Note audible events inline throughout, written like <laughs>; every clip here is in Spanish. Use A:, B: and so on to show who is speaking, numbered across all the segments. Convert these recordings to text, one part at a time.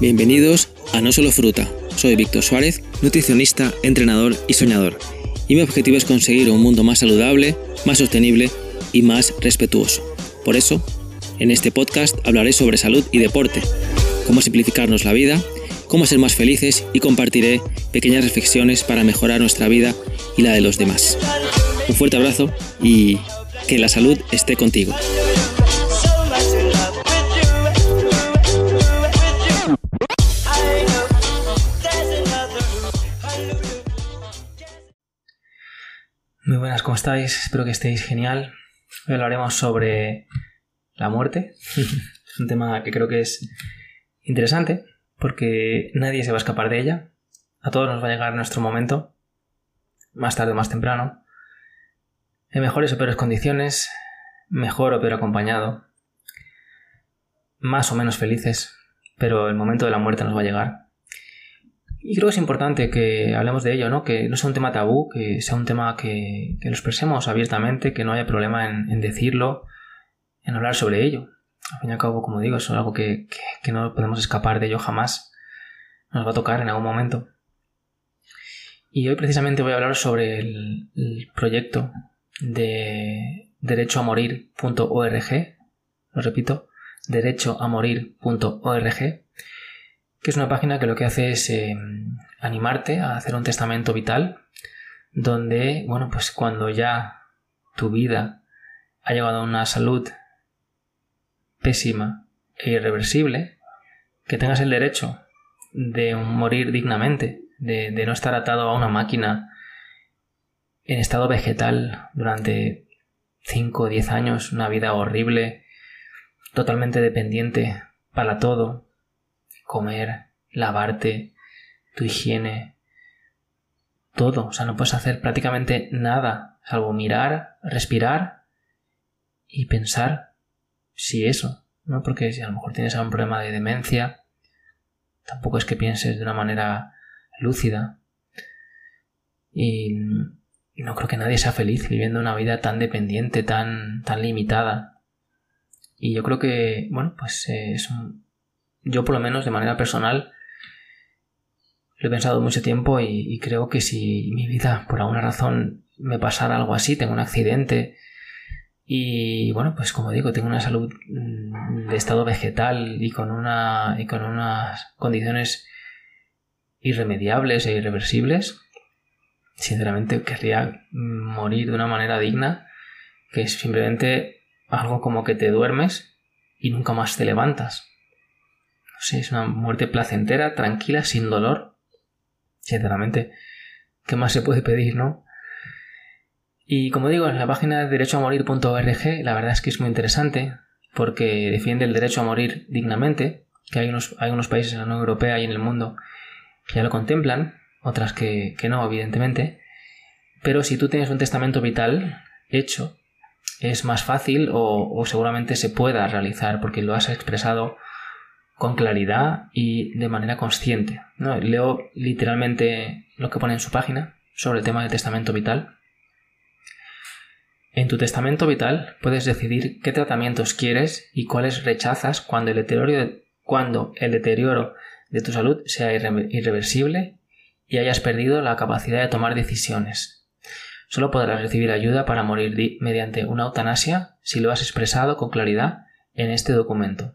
A: Bienvenidos a No Solo Fruta. Soy Víctor Suárez, nutricionista, entrenador y soñador. Y mi objetivo es conseguir un mundo más saludable, más sostenible y más respetuoso. Por eso, en este podcast hablaré sobre salud y deporte, cómo simplificarnos la vida, cómo ser más felices y compartiré pequeñas reflexiones para mejorar nuestra vida y la de los demás. Un fuerte abrazo y que la salud esté contigo. Muy buenas, ¿cómo estáis? Espero que estéis genial. Hoy hablaremos sobre la muerte. <laughs> es un tema que creo que es interesante porque nadie se va a escapar de ella. A todos nos va a llegar nuestro momento, más tarde o más temprano, en mejores o peores condiciones, mejor o peor acompañado, más o menos felices, pero el momento de la muerte nos va a llegar. Y creo que es importante que hablemos de ello, ¿no? Que no sea un tema tabú, que sea un tema que, lo expresemos abiertamente, que no haya problema en, decirlo, en hablar sobre ello. Al fin y al cabo, como digo, es algo que, no podemos escapar de ello jamás. Nos va a tocar en algún momento. Y hoy precisamente voy a hablar sobre el, el proyecto de derechoamorir.org. Lo repito, derechoamorir.org que es una página que lo que hace es eh, animarte a hacer un testamento vital, donde, bueno, pues cuando ya tu vida ha llegado a una salud pésima e irreversible, que tengas el derecho de morir dignamente, de, de no estar atado a una máquina en estado vegetal durante 5 o 10 años, una vida horrible, totalmente dependiente para todo, comer, lavarte, tu higiene, todo. O sea, no puedes hacer prácticamente nada, salvo mirar, respirar y pensar si eso, ¿no? Porque si a lo mejor tienes algún problema de demencia, tampoco es que pienses de una manera lúcida. Y, no creo que nadie sea feliz viviendo una vida tan dependiente, tan, tan limitada. Y yo creo que, bueno, pues eh, es un, yo por lo menos de manera personal lo he pensado mucho tiempo y, creo que si mi vida por alguna razón me pasara algo así, tengo un accidente y bueno, pues como digo, tengo una salud mm, de estado vegetal y con, una, y con unas condiciones irremediables e irreversibles, sinceramente querría morir de una manera digna, que es simplemente algo como que te duermes y nunca más te levantas es una muerte placentera, tranquila, sin dolor. Sinceramente, ¿qué más se puede pedir, no? Y como digo, en la página de derechoamorir.org la verdad es que es muy interesante porque defiende el derecho a morir dignamente, que hay unos, hay unos países en la Unión Europea y en el mundo que ya lo contemplan, otras que, no, evidentemente. Pero si tú tienes un testamento vital hecho, es más fácil o, o seguramente se pueda realizar porque lo has expresado con claridad y de manera consciente. ¿no? Leo literalmente lo que pone en su página sobre el tema del testamento vital. En tu testamento vital puedes decidir qué tratamientos quieres y cuáles rechazas cuando el deterioro de, cuando el deterioro de tu salud sea irreversible y hayas perdido la capacidad de tomar decisiones. Solo podrás recibir ayuda para morir mediante una eutanasia si lo has expresado con claridad en este documento.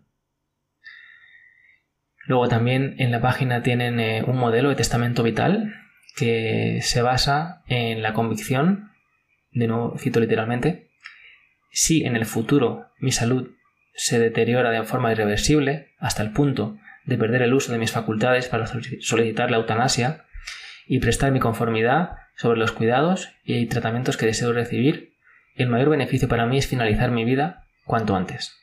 A: Luego también en la página tienen eh, un modelo de testamento vital que se basa en la convicción, de nuevo cito literalmente, si en el futuro mi salud se deteriora de forma irreversible hasta el punto de perder el uso de mis facultades para solicitar la eutanasia y prestar mi conformidad sobre los cuidados y tratamientos que deseo recibir, el mayor beneficio para mí es finalizar mi vida cuanto antes.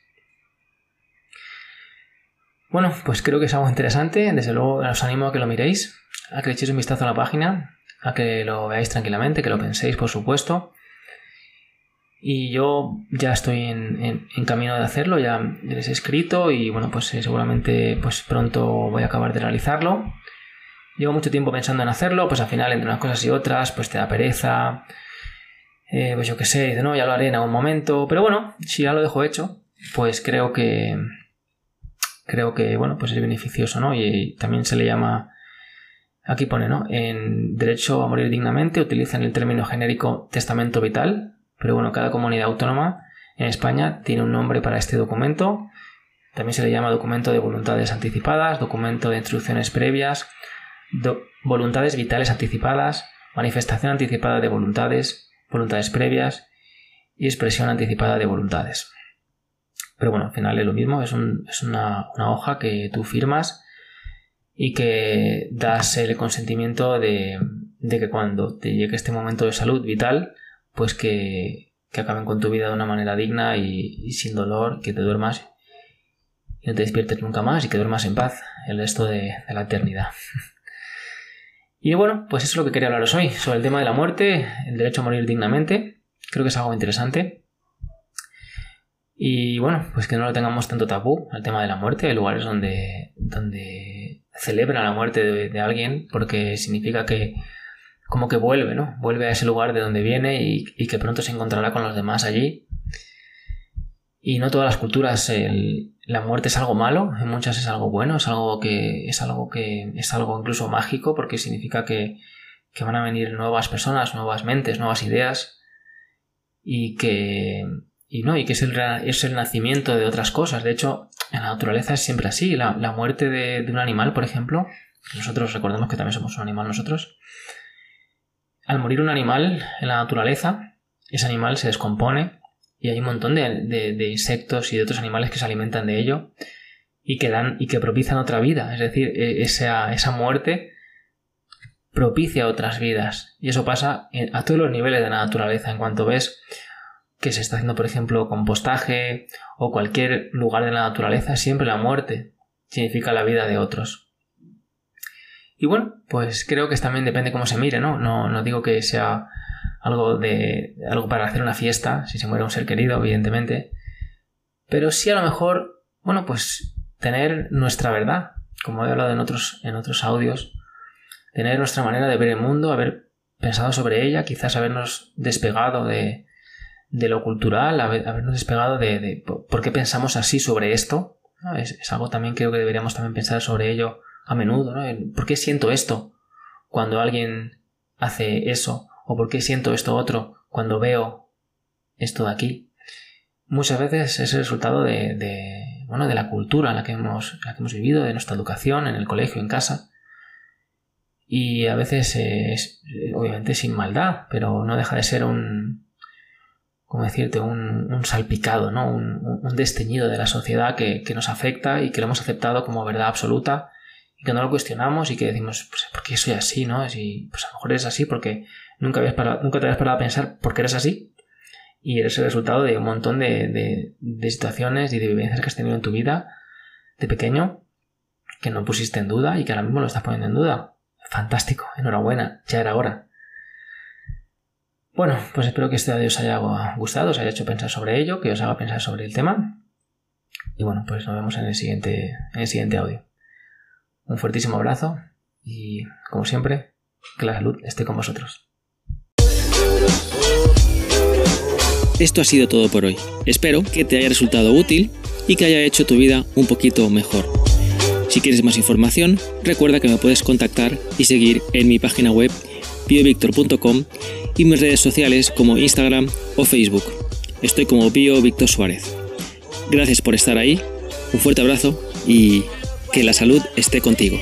A: Bueno, pues creo que es algo interesante. Desde luego os animo a que lo miréis, a que le echéis un vistazo a la página, a que lo veáis tranquilamente, que lo penséis, por supuesto. Y yo ya estoy en, camino de hacerlo, ya les he escrito y bueno, pues eh, seguramente pues pronto voy a acabar de realizarlo. Llevo mucho tiempo pensando en hacerlo, pues al final entre unas cosas y otras pues te da pereza, eh, pues yo qué sé, no, ya lo haré en algún momento, pero bueno, si ya lo dejo hecho, pues creo que, creo que, bueno, pues es beneficioso, ¿no? Y también se le llama, aquí pone, ¿no? En derecho a morir dignamente utilizan el término genérico testamento vital, pero bueno, cada comunidad autónoma en España tiene un nombre para este documento. También se le llama documento de voluntades anticipadas, documento de instrucciones previas, voluntades vitales anticipadas, manifestación anticipada de voluntades, voluntades previas y expresión anticipada de voluntades. Pero bueno, al final es lo mismo, es, una, hoja que tú firmas y que das el consentimiento de, que cuando te llegue este momento de salud vital, pues que, acaben con tu vida de una manera digna y, sin dolor, que te duermas y no te despiertes nunca más y que duermas en paz el resto de, de la eternidad. <laughs> y bueno, pues eso es lo que quería hablaros hoy, sobre el tema de la muerte, el derecho a morir dignamente. Creo que es algo interesante. Y bueno, pues que no lo tengamos tanto tabú el tema de la muerte, hay lugares donde, donde celebran la muerte de, alguien porque significa que como que vuelve, ¿no? Vuelve a ese lugar de donde viene y, que pronto se encontrará con los demás allí. Y no todas las culturas la muerte es algo malo, en muchas es algo bueno, es algo que es algo que es algo incluso mágico porque significa que, que van a venir nuevas personas, nuevas mentes, nuevas ideas y que y no, y que es el, es el nacimiento de otras cosas. De hecho, en la naturaleza es siempre así. La, muerte de, un animal, por ejemplo, nosotros recordemos que también somos un animal nosotros. Al morir un animal en la naturaleza, ese animal se descompone y hay un montón de, insectos y de otros animales que se alimentan de ello y que dan y que propician otra vida. Es decir, e, esa, esa muerte propicia otras vidas. Y eso pasa a todos los niveles de la naturaleza. En cuanto ves que se está haciendo, por ejemplo, compostaje o cualquier lugar de la naturaleza, siempre la muerte significa la vida de otros. Y bueno, pues creo que también depende cómo se mire, ¿no? No, no digo que sea algo de algo para hacer una fiesta, si se muere un ser querido, evidentemente. Pero sí a lo mejor, bueno, pues tener nuestra verdad, como he hablado en otros, en otros audios, tener nuestra manera de ver el mundo, haber pensado sobre ella, quizás habernos despegado de, de lo cultural, habernos despegado de, por qué pensamos así sobre esto. Es, algo también creo que deberíamos también pensar sobre ello a menudo. ¿no? ¿Por qué siento esto cuando alguien hace eso? ¿O por qué siento esto otro cuando veo esto de aquí? Muchas veces es el resultado de, bueno, de la cultura en la, que hemos, la que hemos vivido, de nuestra educación, en el colegio, en casa. Y a veces es obviamente sin maldad, pero no deja de ser un, como decirte, un, salpicado, ¿no? Un, desteñido de la sociedad que, nos afecta y que lo hemos aceptado como verdad absoluta y que no lo cuestionamos y que decimos, pues, ¿por qué soy así, no? Si, pues a lo mejor eres así porque nunca, habías nunca te habías parado a pensar por qué eres así y eres el resultado de un montón de, de situaciones y de vivencias que has tenido en tu vida de pequeño que no pusiste en duda y que ahora mismo lo estás poniendo en duda. Fantástico, enhorabuena, ya era hora. Bueno, pues espero que este audio os haya gustado, os haya hecho pensar sobre ello, que os haga pensar sobre el tema. Y bueno, pues nos vemos en el siguiente, en el siguiente audio. Un fuertísimo abrazo y, como siempre, que la salud esté con vosotros.
B: Esto ha sido todo por hoy. Espero que te haya resultado útil y que haya hecho tu vida un poquito mejor. Si quieres más información, recuerda que me puedes contactar y seguir en mi página web biovictor.com y mis redes sociales como Instagram o Facebook. Estoy como Bio Víctor Suárez. Gracias por estar ahí, un fuerte abrazo y que la salud esté contigo.